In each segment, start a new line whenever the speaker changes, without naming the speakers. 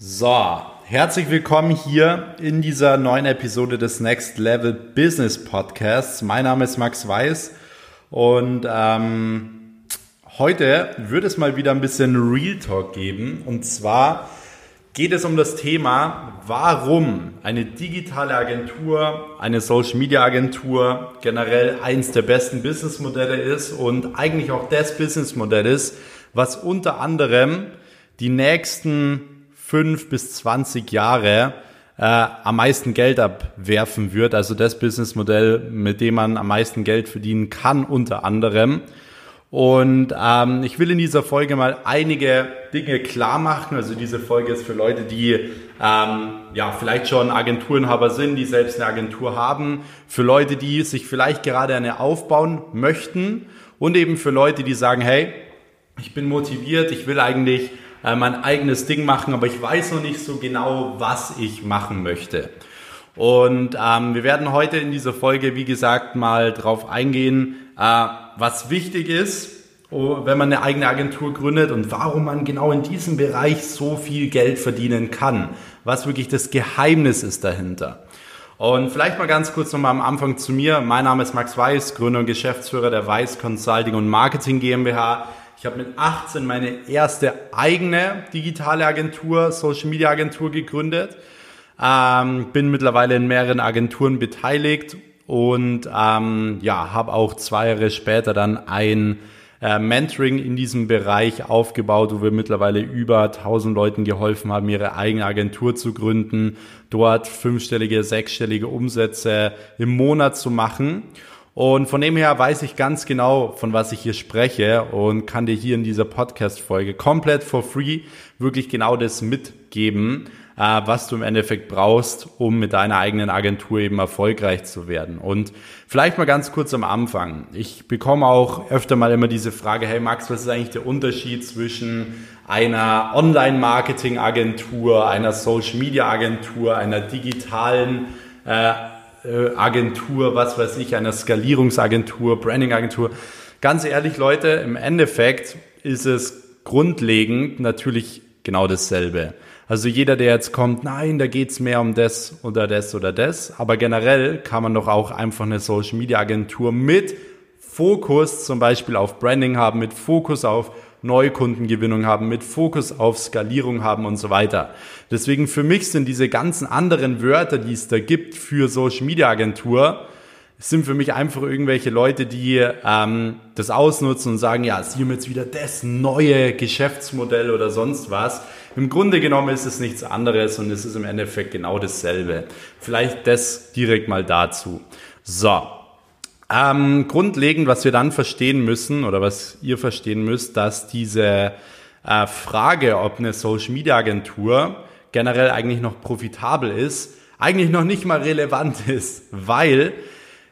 So, herzlich willkommen hier in dieser neuen Episode des Next Level Business Podcasts. Mein Name ist Max Weiß und ähm, heute wird es mal wieder ein bisschen Real Talk geben. Und zwar geht es um das Thema, warum eine digitale Agentur, eine Social Media Agentur generell eins der besten Businessmodelle ist und eigentlich auch das Businessmodell ist, was unter anderem die nächsten fünf bis zwanzig Jahre äh, am meisten Geld abwerfen wird. Also das Businessmodell, mit dem man am meisten Geld verdienen kann, unter anderem. Und ähm, ich will in dieser Folge mal einige Dinge klar machen. Also diese Folge ist für Leute, die ähm, ja vielleicht schon Agenturenhaber sind, die selbst eine Agentur haben, für Leute, die sich vielleicht gerade eine aufbauen möchten und eben für Leute, die sagen, hey, ich bin motiviert, ich will eigentlich äh, mein eigenes Ding machen, aber ich weiß noch nicht so genau, was ich machen möchte. Und ähm, wir werden heute in dieser Folge, wie gesagt, mal drauf eingehen, äh, was wichtig ist, oh, wenn man eine eigene Agentur gründet und warum man genau in diesem Bereich so viel Geld verdienen kann. Was wirklich das Geheimnis ist dahinter. Und vielleicht mal ganz kurz nochmal am Anfang zu mir. Mein Name ist Max Weiß, Gründer und Geschäftsführer der Weiß Consulting und Marketing GmbH. Ich habe mit 18 meine erste eigene digitale Agentur, Social Media Agentur gegründet. Ähm, bin mittlerweile in mehreren Agenturen beteiligt und ähm, ja, habe auch zwei Jahre später dann ein äh, Mentoring in diesem Bereich aufgebaut, wo wir mittlerweile über 1000 Leuten geholfen haben, ihre eigene Agentur zu gründen, dort fünfstellige, sechsstellige Umsätze im Monat zu machen. Und von dem her weiß ich ganz genau, von was ich hier spreche und kann dir hier in dieser Podcast-Folge komplett for free wirklich genau das mitgeben, äh, was du im Endeffekt brauchst, um mit deiner eigenen Agentur eben erfolgreich zu werden. Und vielleicht mal ganz kurz am Anfang. Ich bekomme auch öfter mal immer diese Frage, hey Max, was ist eigentlich der Unterschied zwischen einer Online-Marketing-Agentur, einer Social-Media-Agentur, einer digitalen äh, Agentur, was weiß ich, einer Skalierungsagentur, Brandingagentur. Ganz ehrlich, Leute, im Endeffekt ist es grundlegend natürlich genau dasselbe. Also jeder, der jetzt kommt, nein, da geht's mehr um das oder das oder das. Aber generell kann man doch auch einfach eine Social Media Agentur mit Fokus zum Beispiel auf Branding haben, mit Fokus auf Neukundengewinnung haben, mit Fokus auf Skalierung haben und so weiter. Deswegen für mich sind diese ganzen anderen Wörter, die es da gibt für Social Media Agentur, sind für mich einfach irgendwelche Leute, die ähm, das ausnutzen und sagen, ja, sie haben jetzt wieder das neue Geschäftsmodell oder sonst was. Im Grunde genommen ist es nichts anderes und es ist im Endeffekt genau dasselbe. Vielleicht das direkt mal dazu. So, ähm, grundlegend, was wir dann verstehen müssen oder was ihr verstehen müsst, dass diese äh, Frage, ob eine Social Media Agentur generell eigentlich noch profitabel ist, eigentlich noch nicht mal relevant ist, weil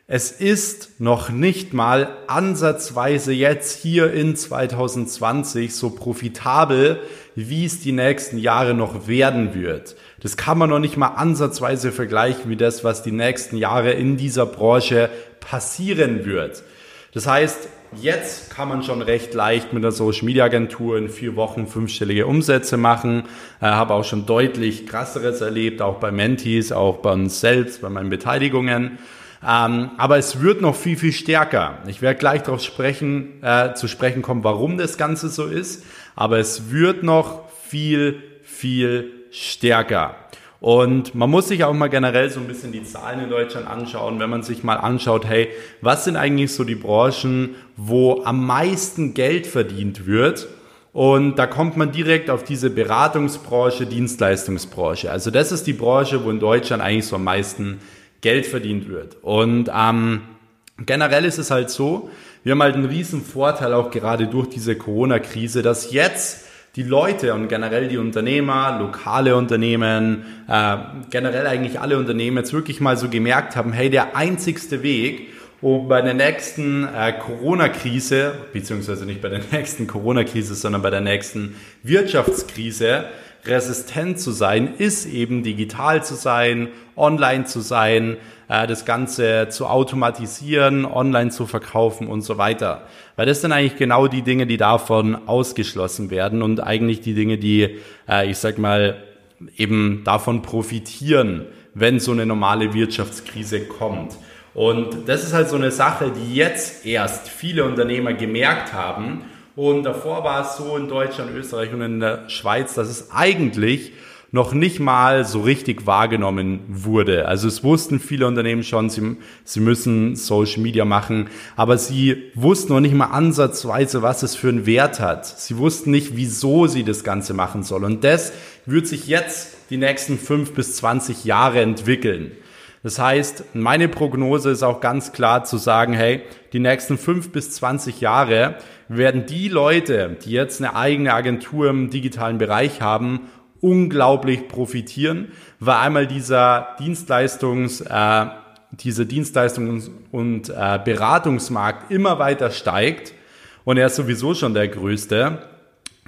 es ist noch nicht mal ansatzweise jetzt hier in 2020 so profitabel, wie es die nächsten Jahre noch werden wird. Das kann man noch nicht mal ansatzweise vergleichen wie das, was die nächsten Jahre in dieser Branche passieren wird. Das heißt, jetzt kann man schon recht leicht mit einer Social Media Agentur in vier Wochen fünfstellige Umsätze machen. Äh, habe auch schon deutlich krasseres erlebt, auch bei Mentees, auch bei uns selbst, bei meinen Beteiligungen. Ähm, aber es wird noch viel, viel stärker. Ich werde gleich darauf sprechen, äh, zu sprechen kommen, warum das Ganze so ist. Aber es wird noch viel, viel stärker. Und man muss sich auch mal generell so ein bisschen die Zahlen in Deutschland anschauen, wenn man sich mal anschaut, hey, was sind eigentlich so die Branchen, wo am meisten Geld verdient wird? Und da kommt man direkt auf diese Beratungsbranche, Dienstleistungsbranche. Also das ist die Branche, wo in Deutschland eigentlich so am meisten Geld verdient wird. Und ähm, generell ist es halt so, wir haben halt einen riesen Vorteil auch gerade durch diese Corona-Krise, dass jetzt die Leute und generell die Unternehmer, lokale Unternehmen, äh, generell eigentlich alle Unternehmen jetzt wirklich mal so gemerkt haben, hey, der einzigste Weg, um bei der nächsten äh, Corona-Krise, beziehungsweise nicht bei der nächsten Corona-Krise, sondern bei der nächsten Wirtschaftskrise resistent zu sein, ist eben digital zu sein, online zu sein, äh, das Ganze zu automatisieren, online zu verkaufen und so weiter. Weil das sind eigentlich genau die Dinge, die davon ausgeschlossen werden und eigentlich die Dinge, die, äh, ich sag mal, eben davon profitieren, wenn so eine normale Wirtschaftskrise kommt. Und das ist halt so eine Sache, die jetzt erst viele Unternehmer gemerkt haben. Und davor war es so in Deutschland, Österreich und in der Schweiz, dass es eigentlich noch nicht mal so richtig wahrgenommen wurde. Also es wussten viele Unternehmen schon, sie, sie müssen Social Media machen, aber sie wussten noch nicht mal ansatzweise, was es für einen Wert hat. Sie wussten nicht, wieso sie das Ganze machen sollen. Und das wird sich jetzt die nächsten fünf bis zwanzig Jahre entwickeln. Das heißt, meine Prognose ist auch ganz klar zu sagen, hey, die nächsten fünf bis zwanzig Jahre werden die Leute, die jetzt eine eigene Agentur im digitalen Bereich haben, unglaublich profitieren, weil einmal dieser Dienstleistungs, äh, dieser Dienstleistungs- und äh, Beratungsmarkt immer weiter steigt und er ist sowieso schon der größte.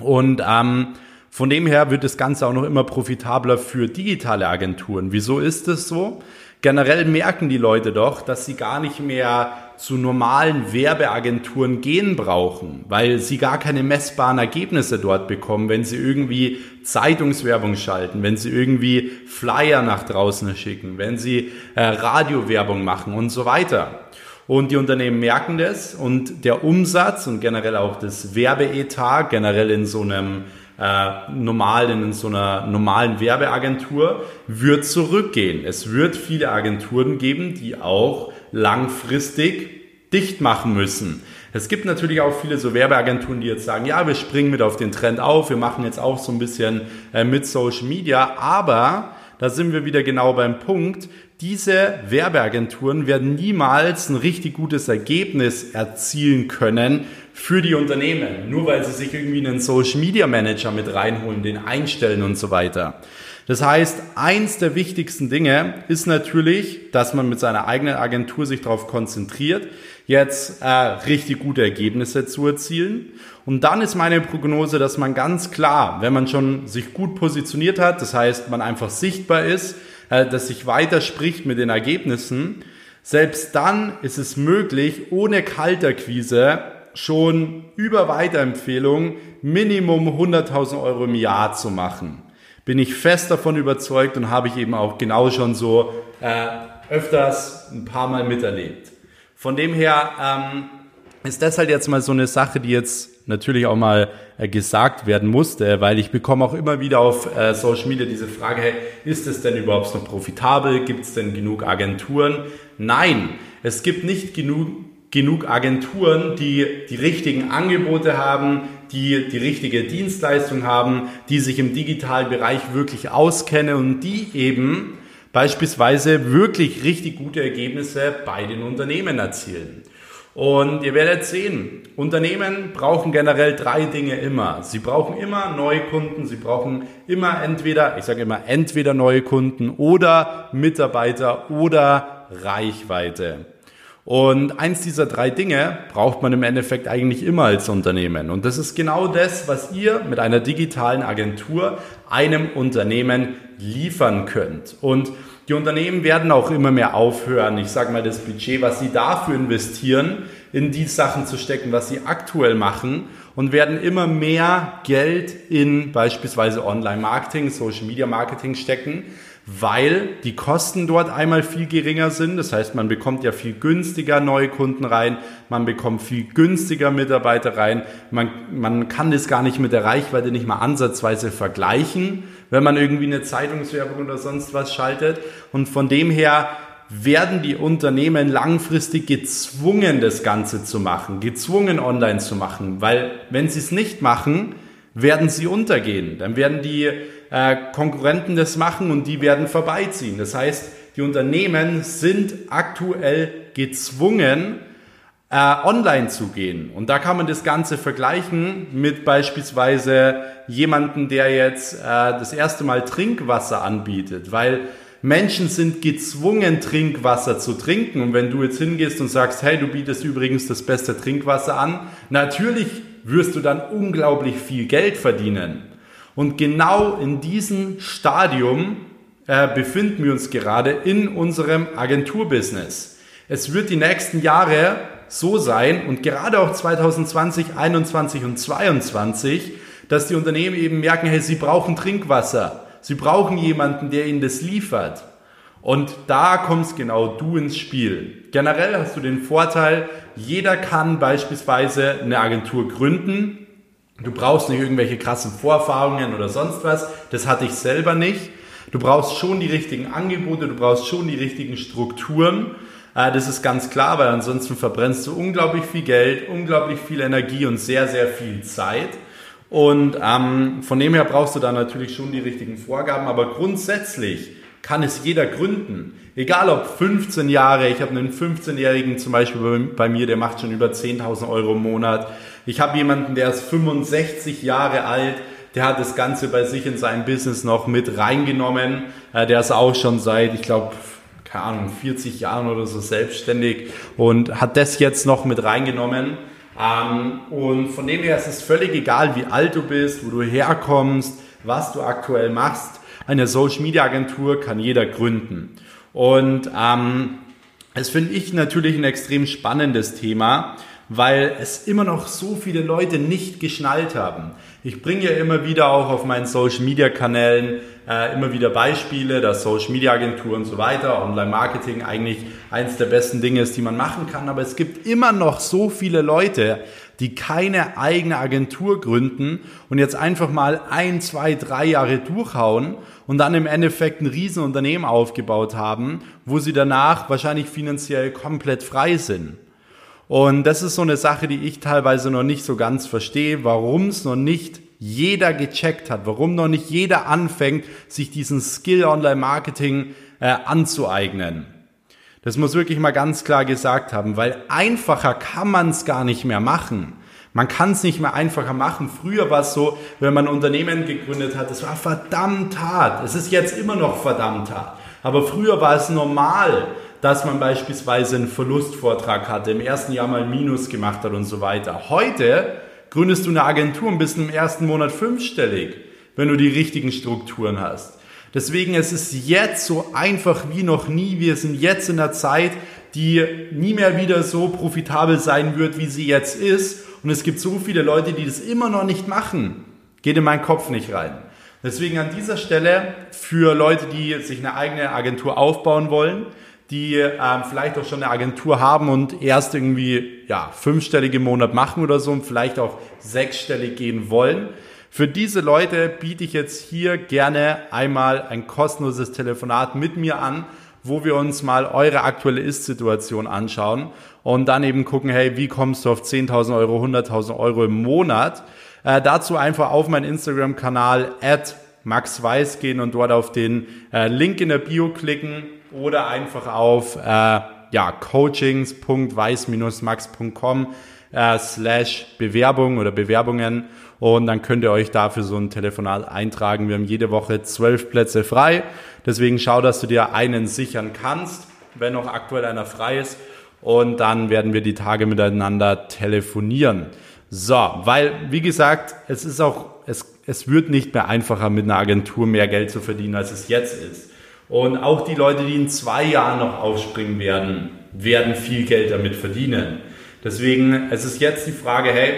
Und ähm, von dem her wird das Ganze auch noch immer profitabler für digitale Agenturen. Wieso ist das so? Generell merken die Leute doch, dass sie gar nicht mehr zu normalen Werbeagenturen gehen brauchen, weil sie gar keine messbaren Ergebnisse dort bekommen, wenn sie irgendwie Zeitungswerbung schalten, wenn sie irgendwie Flyer nach draußen schicken, wenn sie äh, Radiowerbung machen und so weiter. Und die Unternehmen merken das und der Umsatz und generell auch das Werbeetat, generell in so einem äh, normal in so einer normalen Werbeagentur wird zurückgehen. Es wird viele Agenturen geben, die auch langfristig dicht machen müssen. Es gibt natürlich auch viele so Werbeagenturen, die jetzt sagen, ja, wir springen mit auf den Trend auf, wir machen jetzt auch so ein bisschen äh, mit Social Media, aber da sind wir wieder genau beim Punkt, diese Werbeagenturen werden niemals ein richtig gutes Ergebnis erzielen können für die Unternehmen, nur weil sie sich irgendwie einen Social Media Manager mit reinholen, den einstellen und so weiter. Das heißt, eins der wichtigsten Dinge ist natürlich, dass man mit seiner eigenen Agentur sich darauf konzentriert, jetzt äh, richtig gute Ergebnisse zu erzielen. Und dann ist meine Prognose, dass man ganz klar, wenn man schon sich gut positioniert hat, das heißt, man einfach sichtbar ist, äh, dass sich weiterspricht mit den Ergebnissen, selbst dann ist es möglich, ohne Kalterquise schon über Weiterempfehlung Minimum 100.000 Euro im Jahr zu machen. Bin ich fest davon überzeugt und habe ich eben auch genau schon so äh, öfters ein paar Mal miterlebt. Von dem her ähm, ist das halt jetzt mal so eine Sache, die jetzt natürlich auch mal äh, gesagt werden musste, weil ich bekomme auch immer wieder auf äh, Social Media diese Frage, hey, ist es denn überhaupt noch profitabel? Gibt es denn genug Agenturen? Nein, es gibt nicht genug genug Agenturen, die die richtigen Angebote haben, die die richtige Dienstleistung haben, die sich im digitalen Bereich wirklich auskennen und die eben beispielsweise wirklich richtig gute Ergebnisse bei den Unternehmen erzielen. Und ihr werdet sehen, Unternehmen brauchen generell drei Dinge immer. Sie brauchen immer neue Kunden, sie brauchen immer entweder, ich sage immer entweder neue Kunden oder Mitarbeiter oder Reichweite. Und eins dieser drei Dinge braucht man im Endeffekt eigentlich immer als Unternehmen. Und das ist genau das, was ihr mit einer digitalen Agentur einem Unternehmen liefern könnt. Und die Unternehmen werden auch immer mehr aufhören, ich sage mal, das Budget, was sie dafür investieren, in die Sachen zu stecken, was sie aktuell machen und werden immer mehr Geld in beispielsweise Online-Marketing, Social-Media-Marketing stecken, weil die Kosten dort einmal viel geringer sind. Das heißt, man bekommt ja viel günstiger neue Kunden rein, man bekommt viel günstiger Mitarbeiter rein. Man, man kann das gar nicht mit der Reichweite nicht mal ansatzweise vergleichen, wenn man irgendwie eine Zeitungswerbung oder sonst was schaltet. Und von dem her werden die Unternehmen langfristig gezwungen, das Ganze zu machen, gezwungen online zu machen, weil wenn sie es nicht machen, werden sie untergehen. Dann werden die äh, Konkurrenten das machen und die werden vorbeiziehen. Das heißt, die Unternehmen sind aktuell gezwungen, äh, online zu gehen. Und da kann man das Ganze vergleichen mit beispielsweise jemanden, der jetzt äh, das erste Mal Trinkwasser anbietet, weil Menschen sind gezwungen, Trinkwasser zu trinken. Und wenn du jetzt hingehst und sagst, hey, du bietest übrigens das beste Trinkwasser an, natürlich wirst du dann unglaublich viel Geld verdienen. Und genau in diesem Stadium äh, befinden wir uns gerade in unserem Agenturbusiness. Es wird die nächsten Jahre so sein und gerade auch 2020, 21 und 22, dass die Unternehmen eben merken, hey, sie brauchen Trinkwasser. Sie brauchen jemanden, der ihnen das liefert. Und da kommst genau du ins Spiel. Generell hast du den Vorteil, jeder kann beispielsweise eine Agentur gründen. Du brauchst nicht irgendwelche krassen Vorerfahrungen oder sonst was. Das hatte ich selber nicht. Du brauchst schon die richtigen Angebote, du brauchst schon die richtigen Strukturen. Äh, das ist ganz klar, weil ansonsten verbrennst du unglaublich viel Geld, unglaublich viel Energie und sehr, sehr viel Zeit. Und ähm, von dem her brauchst du da natürlich schon die richtigen Vorgaben, aber grundsätzlich kann es jeder gründen. Egal ob 15 Jahre, ich habe einen 15-Jährigen zum Beispiel bei mir, der macht schon über 10.000 Euro im Monat. Ich habe jemanden, der ist 65 Jahre alt, der hat das Ganze bei sich in seinem Business noch mit reingenommen. Äh, der ist auch schon seit, ich glaube, keine Ahnung, 40 Jahren oder so selbstständig und hat das jetzt noch mit reingenommen. Ähm, und von dem her ist es völlig egal, wie alt du bist, wo du herkommst, was du aktuell machst. Eine Social Media Agentur kann jeder gründen. Und ähm, das finde ich natürlich ein extrem spannendes Thema, weil es immer noch so viele Leute nicht geschnallt haben. Ich bringe ja immer wieder auch auf meinen Social Media Kanälen äh, immer wieder Beispiele, dass Social Media Agentur und so weiter, Online Marketing eigentlich eines der besten Dinge ist, die man machen kann. Aber es gibt immer noch so viele Leute, die keine eigene Agentur gründen und jetzt einfach mal ein, zwei, drei Jahre durchhauen und dann im Endeffekt ein Riesenunternehmen aufgebaut haben, wo sie danach wahrscheinlich finanziell komplett frei sind. Und das ist so eine Sache, die ich teilweise noch nicht so ganz verstehe, warum es noch nicht jeder gecheckt hat, warum noch nicht jeder anfängt, sich diesen Skill Online Marketing äh, anzueignen. Das muss wirklich mal ganz klar gesagt haben, weil einfacher kann man es gar nicht mehr machen. Man kann es nicht mehr einfacher machen. Früher war es so, wenn man ein Unternehmen gegründet hat, es war verdammt hart. Es ist jetzt immer noch verdammt hart. Aber früher war es normal, dass man beispielsweise einen Verlustvortrag hatte, im ersten Jahr mal Minus gemacht hat und so weiter. Heute gründest du eine Agentur und bist im ersten Monat fünfstellig, wenn du die richtigen Strukturen hast. Deswegen es ist es jetzt so einfach wie noch nie. Wir sind jetzt in einer Zeit, die nie mehr wieder so profitabel sein wird, wie sie jetzt ist. Und es gibt so viele Leute, die das immer noch nicht machen. Geht in meinen Kopf nicht rein. Deswegen an dieser Stelle für Leute, die sich eine eigene Agentur aufbauen wollen, die ähm, vielleicht auch schon eine Agentur haben und erst irgendwie ja, fünfstellig im Monat machen oder so und vielleicht auch sechsstellig gehen wollen. Für diese Leute biete ich jetzt hier gerne einmal ein kostenloses Telefonat mit mir an, wo wir uns mal eure aktuelle Ist-Situation anschauen und dann eben gucken, hey, wie kommst du auf 10.000 Euro, 100.000 Euro im Monat? Äh, dazu einfach auf meinen Instagram-Kanal at Max Weiß gehen und dort auf den äh, Link in der Bio klicken oder einfach auf äh, ja, coachings.weiß-max.com äh, slash Bewerbung oder Bewerbungen und dann könnt ihr euch dafür so ein Telefonat eintragen. Wir haben jede Woche zwölf Plätze frei. Deswegen schau, dass du dir einen sichern kannst, wenn noch aktuell einer frei ist. Und dann werden wir die Tage miteinander telefonieren. So, weil, wie gesagt, es ist auch, es, es wird nicht mehr einfacher, mit einer Agentur mehr Geld zu verdienen, als es jetzt ist. Und auch die Leute, die in zwei Jahren noch aufspringen werden, werden viel Geld damit verdienen. Deswegen, es ist jetzt die Frage, hey,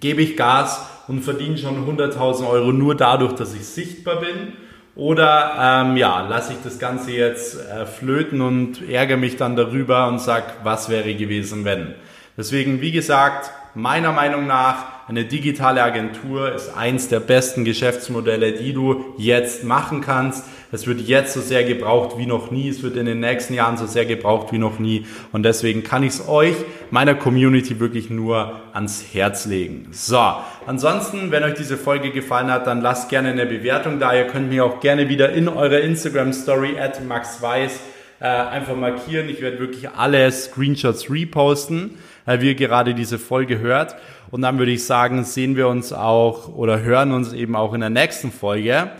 gebe ich Gas und verdiene schon 100.000 Euro nur dadurch, dass ich sichtbar bin? Oder ähm, ja, lasse ich das Ganze jetzt äh, flöten und ärgere mich dann darüber und sage, was wäre gewesen, wenn? Deswegen, wie gesagt, meiner Meinung nach, eine digitale Agentur ist eins der besten Geschäftsmodelle, die du jetzt machen kannst. Es wird jetzt so sehr gebraucht wie noch nie. Es wird in den nächsten Jahren so sehr gebraucht wie noch nie. Und deswegen kann ich es euch, meiner Community, wirklich nur ans Herz legen. So, ansonsten, wenn euch diese Folge gefallen hat, dann lasst gerne eine Bewertung da. Ihr könnt mir auch gerne wieder in eurer Instagram Story at Max Weiß äh, einfach markieren. Ich werde wirklich alle Screenshots reposten, äh, wie ihr gerade diese Folge hört. Und dann würde ich sagen, sehen wir uns auch oder hören uns eben auch in der nächsten Folge.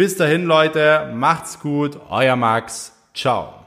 Bis dahin, Leute, macht's gut, euer Max, ciao.